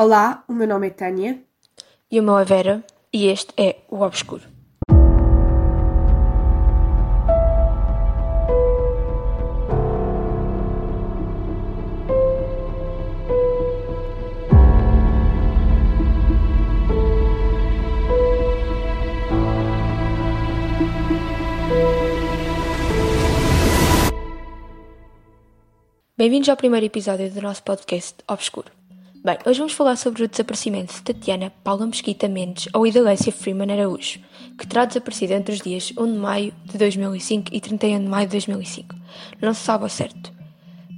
Olá, o meu nome é Tânia. E o meu é Vera, e este é o Obscuro. Bem-vindos ao primeiro episódio do nosso podcast Obscuro. Bem, hoje vamos falar sobre o desaparecimento de Tatiana Paula Mesquita Mendes ou Idalécia Freeman Araújo, que terá desaparecido entre os dias 1 de maio de 2005 e 31 de maio de 2005. Não se sabe ao certo.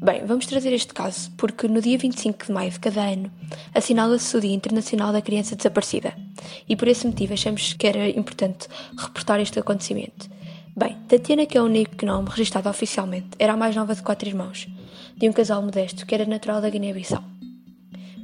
Bem, vamos trazer este caso porque no dia 25 de maio de cada ano assinala-se o Dia Internacional da Criança Desaparecida e por esse motivo achamos que era importante reportar este acontecimento. Bem, Tatiana, que é o único nome registado oficialmente, era a mais nova de quatro irmãos de um casal modesto que era natural da Guiné-Bissau.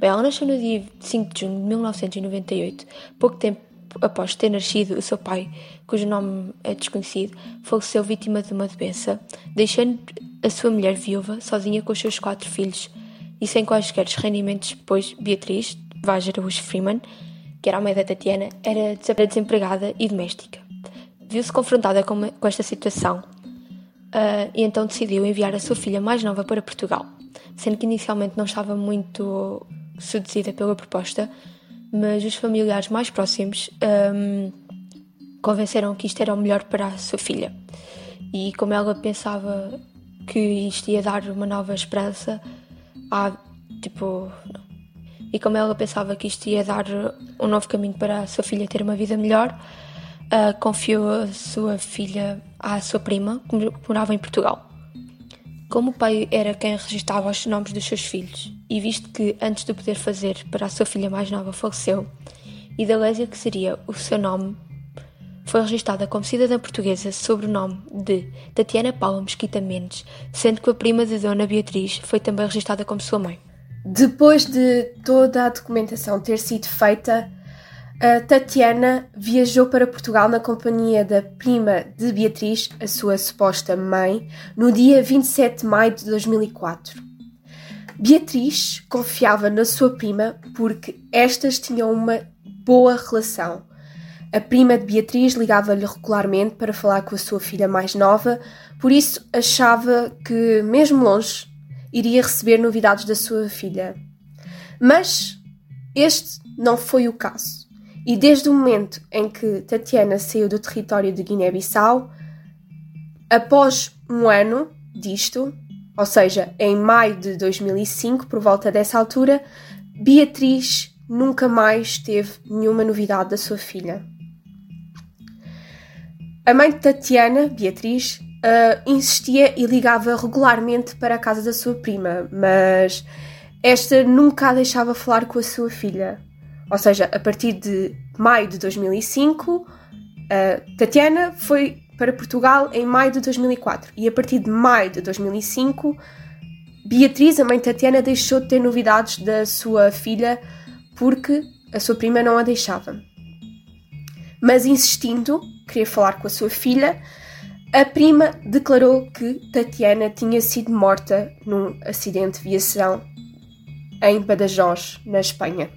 Ela nasceu no dia 5 de junho de 1998, pouco tempo após ter nascido o seu pai, cujo nome é desconhecido, faleceu vítima de uma doença, deixando a sua mulher viúva sozinha com os seus quatro filhos e sem quaisquer rendimentos, pois Beatriz, Araújo Freeman, que era a mãe da Tatiana, era desempregada e doméstica. Viu-se confrontada com, com esta situação Uh, e então decidiu enviar a sua filha mais nova para Portugal, sendo que inicialmente não estava muito seduzida pela proposta, mas os familiares mais próximos um, convenceram que isto era o melhor para a sua filha. E como ela pensava que isto ia dar uma nova esperança, tipo, e como ela pensava que isto ia dar um novo caminho para a sua filha ter uma vida melhor, uh, confiou a sua filha à sua prima, que morava em Portugal. Como o pai era quem registava os nomes dos seus filhos, e visto que antes de poder fazer para a sua filha mais nova faleceu, Idalésia, que seria o seu nome, foi registada como cidadã portuguesa sob o nome de Tatiana Paula Mesquita Mendes, sendo que a prima de Dona Beatriz foi também registada como sua mãe. Depois de toda a documentação ter sido feita, a Tatiana viajou para Portugal na companhia da prima de Beatriz, a sua suposta mãe, no dia 27 de maio de 2004. Beatriz confiava na sua prima porque estas tinham uma boa relação. A prima de Beatriz ligava-lhe regularmente para falar com a sua filha mais nova, por isso achava que, mesmo longe, iria receber novidades da sua filha. Mas este não foi o caso. E desde o momento em que Tatiana saiu do território de Guiné-Bissau, após um ano disto, ou seja, em maio de 2005, por volta dessa altura, Beatriz nunca mais teve nenhuma novidade da sua filha. A mãe de Tatiana, Beatriz, uh, insistia e ligava regularmente para a casa da sua prima, mas esta nunca a deixava falar com a sua filha. Ou seja, a partir de maio de 2005, uh, Tatiana foi para Portugal em maio de 2004 e a partir de maio de 2005, Beatriz, a mãe de Tatiana, deixou de ter novidades da sua filha porque a sua prima não a deixava. Mas insistindo, queria falar com a sua filha, a prima declarou que Tatiana tinha sido morta num acidente de viação em Badajoz, na Espanha.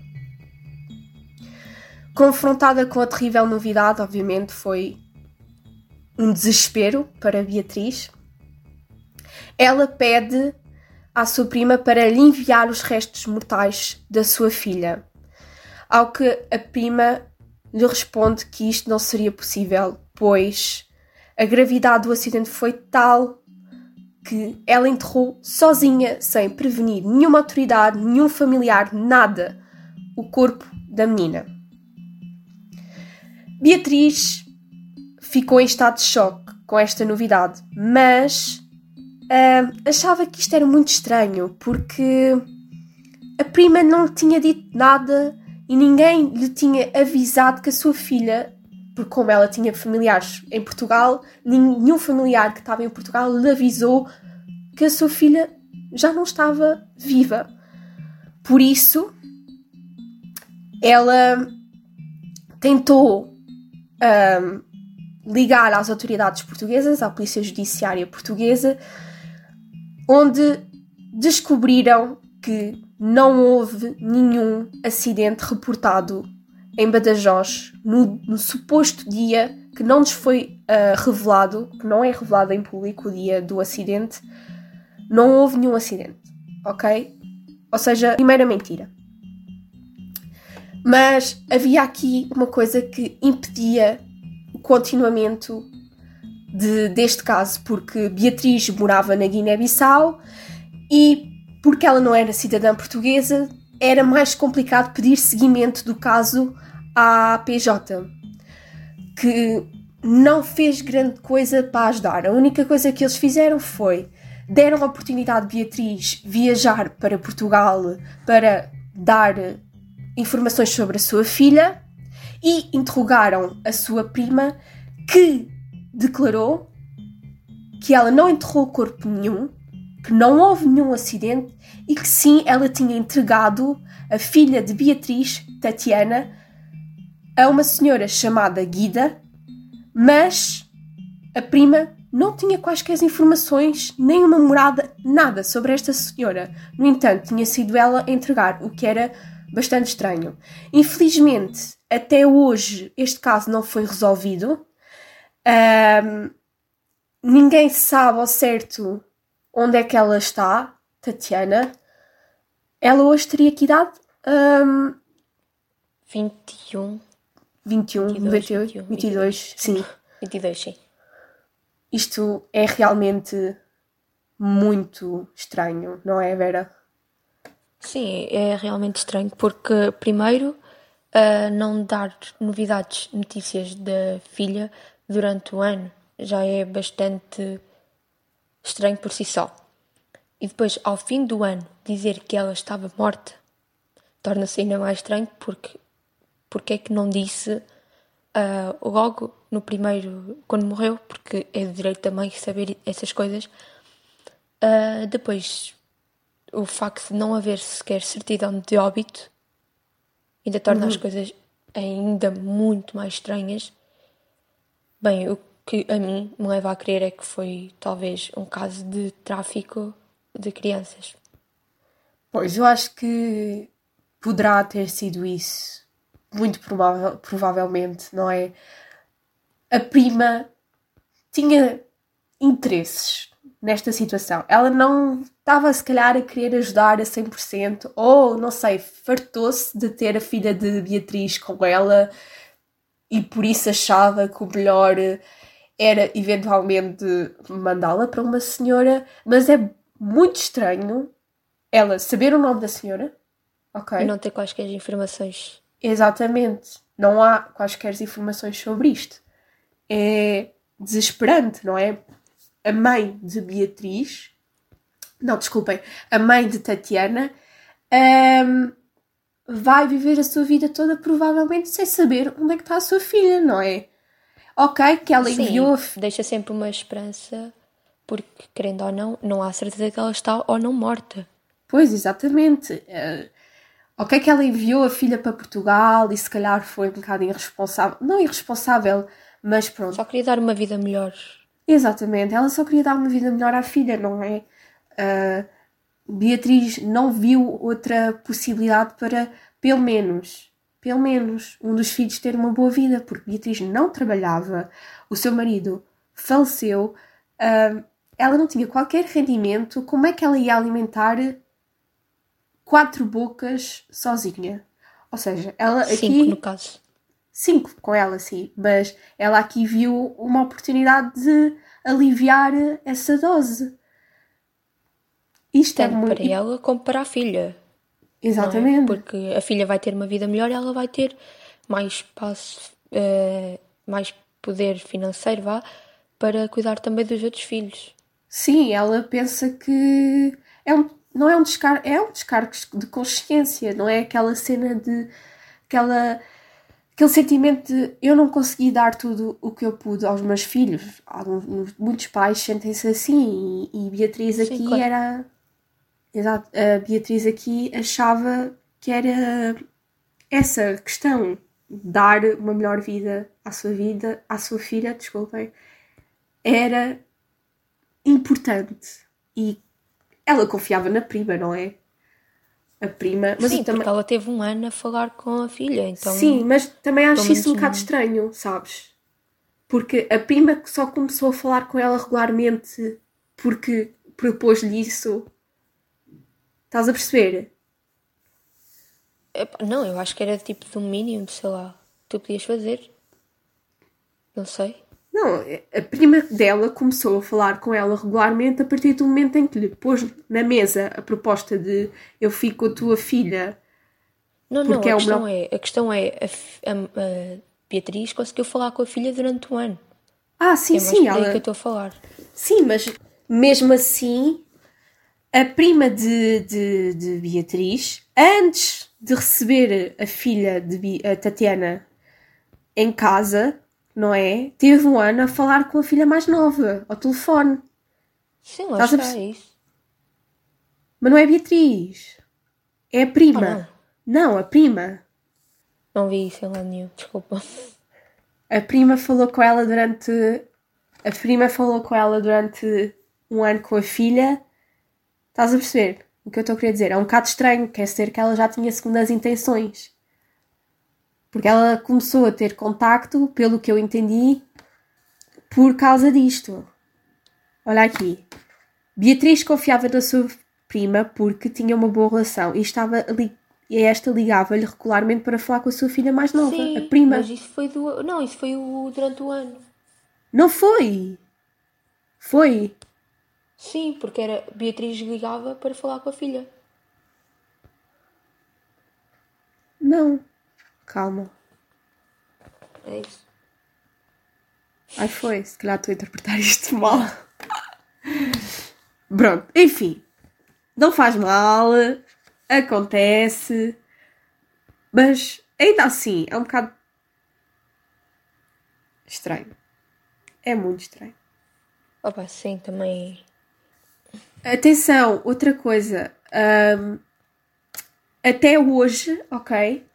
Confrontada com a terrível novidade, obviamente foi um desespero para Beatriz. Ela pede à sua prima para lhe enviar os restos mortais da sua filha. Ao que a prima lhe responde que isto não seria possível, pois a gravidade do acidente foi tal que ela enterrou sozinha, sem prevenir nenhuma autoridade, nenhum familiar, nada, o corpo da menina. Beatriz ficou em estado de choque com esta novidade, mas uh, achava que isto era muito estranho porque a prima não tinha dito nada e ninguém lhe tinha avisado que a sua filha, porque como ela tinha familiares em Portugal, nenhum familiar que estava em Portugal lhe avisou que a sua filha já não estava viva. Por isso, ela tentou um, ligar às autoridades portuguesas, à Polícia Judiciária Portuguesa, onde descobriram que não houve nenhum acidente reportado em Badajoz no, no suposto dia que não nos foi uh, revelado, que não é revelado em público o dia do acidente, não houve nenhum acidente, ok? Ou seja, primeira mentira. Mas havia aqui uma coisa que impedia continuamento de, deste caso, porque Beatriz morava na Guiné-Bissau e porque ela não era cidadã portuguesa, era mais complicado pedir seguimento do caso à PJ, que não fez grande coisa para ajudar. A única coisa que eles fizeram foi deram a oportunidade de Beatriz viajar para Portugal para dar informações sobre a sua filha e interrogaram a sua prima, que declarou que ela não enterrou corpo nenhum, que não houve nenhum acidente e que sim, ela tinha entregado a filha de Beatriz, Tatiana, a uma senhora chamada Guida, mas a prima não tinha quaisquer informações, nem uma morada, nada sobre esta senhora. No entanto, tinha sido ela a entregar, o que era bastante estranho. Infelizmente, até hoje, este caso não foi resolvido. Um, ninguém sabe ao certo onde é que ela está, Tatiana. Ela hoje teria que idade? Um, 21. 21, 22, 98, 21, 22, 22, sim. 22, sim. Isto é realmente muito estranho, não é, Vera? Sim, é realmente estranho porque, primeiro, uh, não dar novidades, notícias da filha durante o ano já é bastante estranho por si só. E depois, ao fim do ano, dizer que ela estava morta torna-se ainda mais estranho porque porque é que não disse uh, logo no primeiro, quando morreu, porque é de direito também saber essas coisas. Uh, depois, o facto de não haver sequer certidão de óbito ainda torna uhum. as coisas ainda muito mais estranhas. Bem, o que a mim me leva a crer é que foi talvez um caso de tráfico de crianças. Pois, eu acho que poderá ter sido isso. Muito provável, provavelmente, não é? A prima tinha interesses nesta situação. Ela não estava, se calhar, a querer ajudar a 100%, ou, não sei, fartou-se de ter a filha de Beatriz com ela e por isso achava que o melhor era eventualmente mandá-la para uma senhora, mas é muito estranho ela saber o nome da senhora, ok? E não ter quaisquer informações. Exatamente. Não há quaisquer informações sobre isto. É desesperante, não é? A mãe de Beatriz, não, desculpem, a mãe de Tatiana, um, vai viver a sua vida toda provavelmente sem saber onde é que está a sua filha, não é? Ok, que ela Sim, enviou. Deixa sempre uma esperança, porque querendo ou não, não há certeza que ela está ou não morta. Pois, exatamente. Uh, ok, que ela enviou a filha para Portugal e se calhar foi um bocado irresponsável. Não irresponsável, mas pronto. Só queria dar uma vida melhor Exatamente, ela só queria dar uma vida melhor à filha, não é? Uh, Beatriz não viu outra possibilidade para, pelo menos, pelo menos, um dos filhos ter uma boa vida, porque Beatriz não trabalhava, o seu marido faleceu, uh, ela não tinha qualquer rendimento, como é que ela ia alimentar quatro bocas sozinha? Ou seja, ela Cinco, aqui. no caso cinco com ela, sim, mas ela aqui viu uma oportunidade de aliviar essa dose. Isto é Tanto é muito... para ela como para a filha. É? Exatamente. É? Porque a filha vai ter uma vida melhor ela vai ter mais espaço, uh, mais poder financeiro, vá, para cuidar também dos outros filhos. Sim, ela pensa que é um, não é um descargo, é um descargo de consciência, não é aquela cena de aquela aquele sentimento de eu não consegui dar tudo o que eu pude aos meus filhos. Alguns, muitos pais sentem-se assim e, e Beatriz aqui Sim, claro. era. Exato, a Beatriz aqui achava que era essa questão, dar uma melhor vida à sua vida, à sua filha, desculpem, era importante. E ela confiava na prima, não é? A prima. Mas Sim, também... porque ela teve um ano a falar com a filha, então... Sim, mas também acho isso um bocado estranho, sabes? Porque a prima só começou a falar com ela regularmente porque propôs-lhe isso. Estás a perceber? Não, eu acho que era tipo do mínimo, sei lá, tu podias fazer. Não sei. Não, a prima dela começou a falar com ela regularmente a partir do momento em que lhe pôs na mesa a proposta de eu fico com a tua filha. Não, não, a é questão, melhor- é, a questão é, a, a- a Beatriz conseguiu falar com a filha durante um ano. Ah, sim, é sim, aí ela. que eu estou a falar. Sim, mas mesmo assim, a prima de, de, de Beatriz, antes de receber a filha de Bi- Tatiana em casa, não é? Teve um ano a falar com a filha mais nova, ao telefone. Sim, lá Estás está, é isso. Mas não é Beatriz. É a prima. Ah, não, a prima. Não vi isso em lado nenhum, desculpa. A prima falou com ela durante. A prima falou com ela durante um ano com a filha. Estás a perceber o que eu estou a querer dizer? É um bocado estranho, quer dizer que ela já tinha segundas intenções. Porque ela começou a ter contacto, pelo que eu entendi, por causa disto. Olha aqui. Beatriz confiava na sua prima porque tinha uma boa relação e estava ali. E esta ligava-lhe regularmente para falar com a sua filha mais nova, Sim, a prima. mas isso foi do... Não, isso foi o... durante o ano. Não foi! Foi! Sim, porque era Beatriz ligava para falar com a filha. Não. Calma. É isso. Ai, foi. Se calhar estou a interpretar isto mal. Pronto, enfim. Não faz mal. Acontece. Mas ainda assim, é um bocado. estranho. É muito estranho. Opa, sim, também... Atenção, outra coisa. hum, até hoje, ok?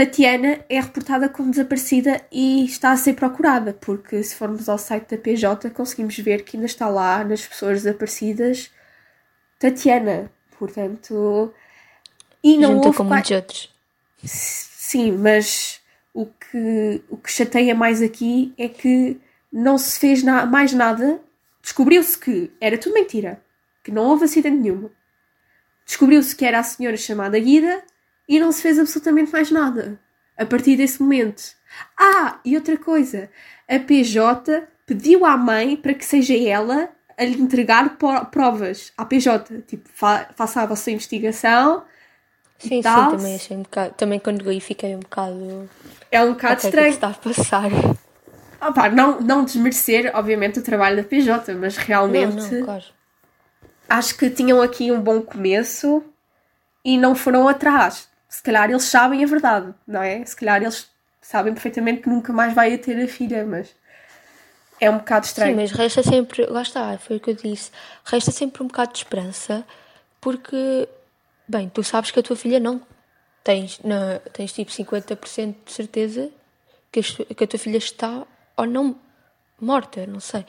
Tatiana é reportada como desaparecida e está a ser procurada, porque se formos ao site da PJ conseguimos ver que ainda está lá nas pessoas desaparecidas Tatiana. Portanto. E não Junta houve com muitos outros. Sim, mas o que, o que chateia mais aqui é que não se fez na- mais nada. Descobriu-se que era tudo mentira, que não houve acidente nenhum. Descobriu-se que era a senhora chamada Guida e não se fez absolutamente mais nada a partir desse momento. Ah, e outra coisa: a PJ pediu à mãe para que seja ela a lhe entregar provas à PJ. Tipo, fa faça a vossa investigação. Sim, sim, também achei um bocado... Também quando li fiquei um bocado... É um bocado que é que estranho. está a passar? Ah pá, não, não desmerecer, obviamente, o trabalho da PJ, mas realmente Não, não, claro. acho que tinham aqui um bom começo e não foram atrás. Se calhar eles sabem a verdade, não é? Se calhar eles sabem perfeitamente que nunca mais vai ter a filha, mas é um bocado Sim, estranho. mas resta sempre, lá está, foi o que eu disse, resta sempre um bocado de esperança, porque, bem, tu sabes que a tua filha não tens, na, tens tipo 50% de certeza que a, que a tua filha está ou não morta, não sei.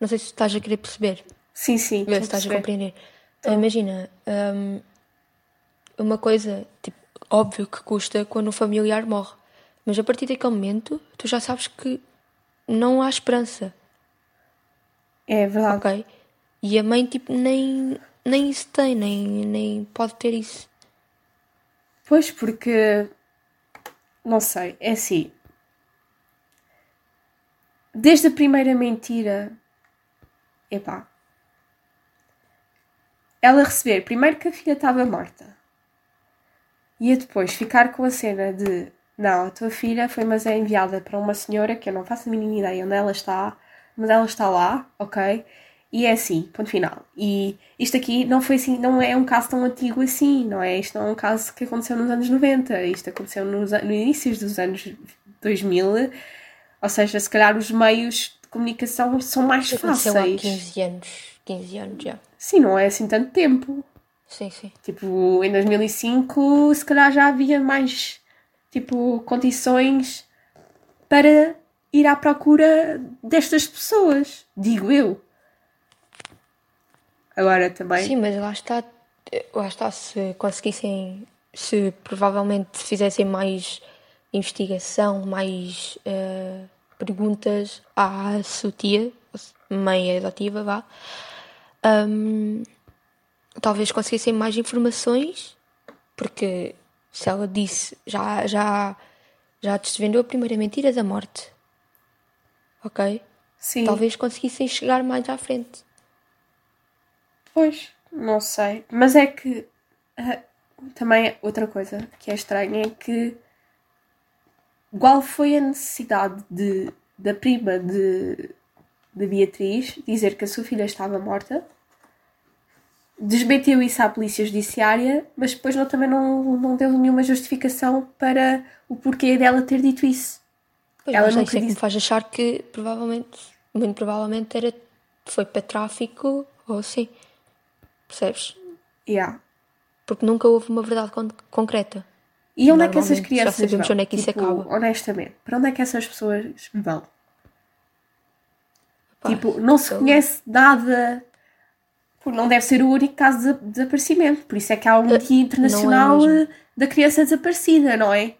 Não sei se estás a querer perceber, Sim, sim. estou estás a compreender. Então, imagina, hum, uma coisa, tipo, óbvio que custa quando um familiar morre, mas a partir daquele momento tu já sabes que não há esperança. É verdade. Ok? E a mãe, tipo, nem, nem isso tem, nem, nem pode ter isso. Pois, porque. Não sei, é assim. Desde a primeira mentira. Epá. Ela receber primeiro que a filha estava morta. E a depois ficar com a cena de. Não, a tua filha foi, mas é enviada para uma senhora que eu não faço a mínima ideia onde ela está, mas ela está lá, ok? E é assim, ponto final. E isto aqui não foi assim, não é um caso tão antigo assim, não é? Isto não é um caso que aconteceu nos anos 90, isto aconteceu nos, no início dos anos 2000, ou seja, se calhar os meios de comunicação são mais aconteceu há fáceis. 15 anos. 15 anos já. Sim, não é assim tanto tempo. Sim, sim. Tipo, em 2005, se calhar já havia mais, tipo, condições para ir à procura destas pessoas, digo eu. Agora também. Sim, mas lá está. lá está, se conseguissem, se provavelmente fizessem mais investigação, mais uh, perguntas à sua tia, mãe adotiva, vá, um, talvez conseguissem mais informações, porque se ela disse, já, já, já desvendou a primeira mentira da morte, ok? Sim. Talvez conseguissem chegar mais à frente. Pois, não sei. Mas é que uh, também outra coisa que é estranha é que qual foi a necessidade de, da prima de, de Beatriz dizer que a sua filha estava morta? Desmentiu isso à polícia judiciária, mas depois não, também não, não deu nenhuma justificação para o porquê dela ter dito isso. Pois, Ela não isso é que me faz achar que provavelmente, muito provavelmente era, foi para tráfico ou assim. Percebes? Yeah. Porque nunca houve uma verdade con concreta. E onde é que essas crianças já sabemos vão? onde é que tipo, isso acaba. Honestamente, para onde é que essas pessoas vão? Pá, tipo, não se conhece nada. Não deve ser o único caso de desaparecimento. Por isso é que há um uh, Dia Internacional é da Criança Desaparecida, não é?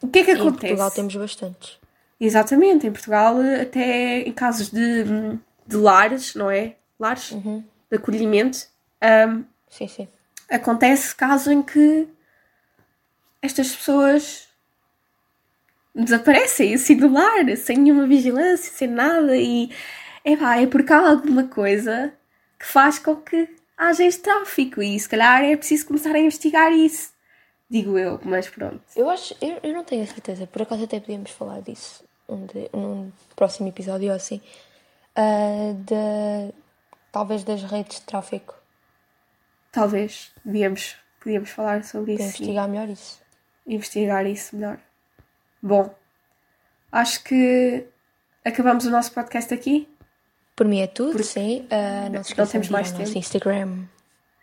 O que é que acontece? Em Portugal temos bastantes. Exatamente, em Portugal, até em casos de, de lares, não é? Lares uhum. de acolhimento. Um, sim, sim. Acontece caso em que estas pessoas desaparecem assim do lar, sem nenhuma vigilância, sem nada, e é pá, é porque há alguma coisa que faz com que haja este tráfico, e se calhar é preciso começar a investigar isso. Digo eu, mas pronto. Eu acho, eu, eu não tenho a certeza, por acaso até podíamos falar disso um de, num próximo episódio ou assim, uh, de talvez das redes de tráfico. Talvez, podíamos, podíamos falar sobre isso. Investigar melhor isso investigar isso melhor. Bom, acho que acabamos o nosso podcast aqui. Por mim é tudo, Porque sim. Uh, não, não temos mais tempo. nosso Instagram.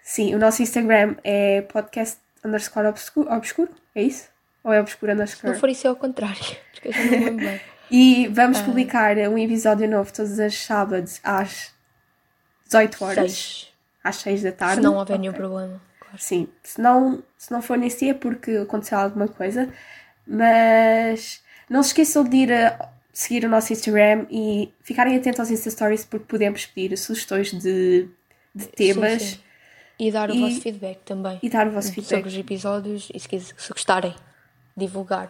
Sim, o nosso Instagram é podcast underscore obscuro, obscuro é isso? Ou é obscuro underscore? Se não for isso é ao contrário, porque eu já não lembro bem. E vamos uh, publicar um episódio novo todos os sábados às 18 horas. 6. Às 6 da tarde. Se não houver okay. nenhum problema. Sim, se não, se não for nesse dia porque aconteceu alguma coisa, mas não se esqueçam de ir a seguir o nosso Instagram e ficarem atentos aos Insta Stories porque podemos pedir sugestões de, de temas. Sim, sim. E dar o e, vosso feedback também. E dar o vosso feedback. Sobre os episódios e se, se gostarem, divulgar.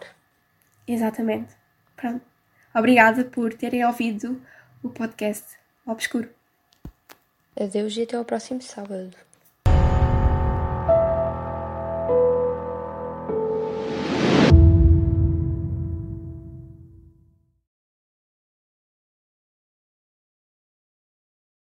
Exatamente. Pronto. Obrigada por terem ouvido o podcast Obscuro. Adeus e até ao próximo sábado.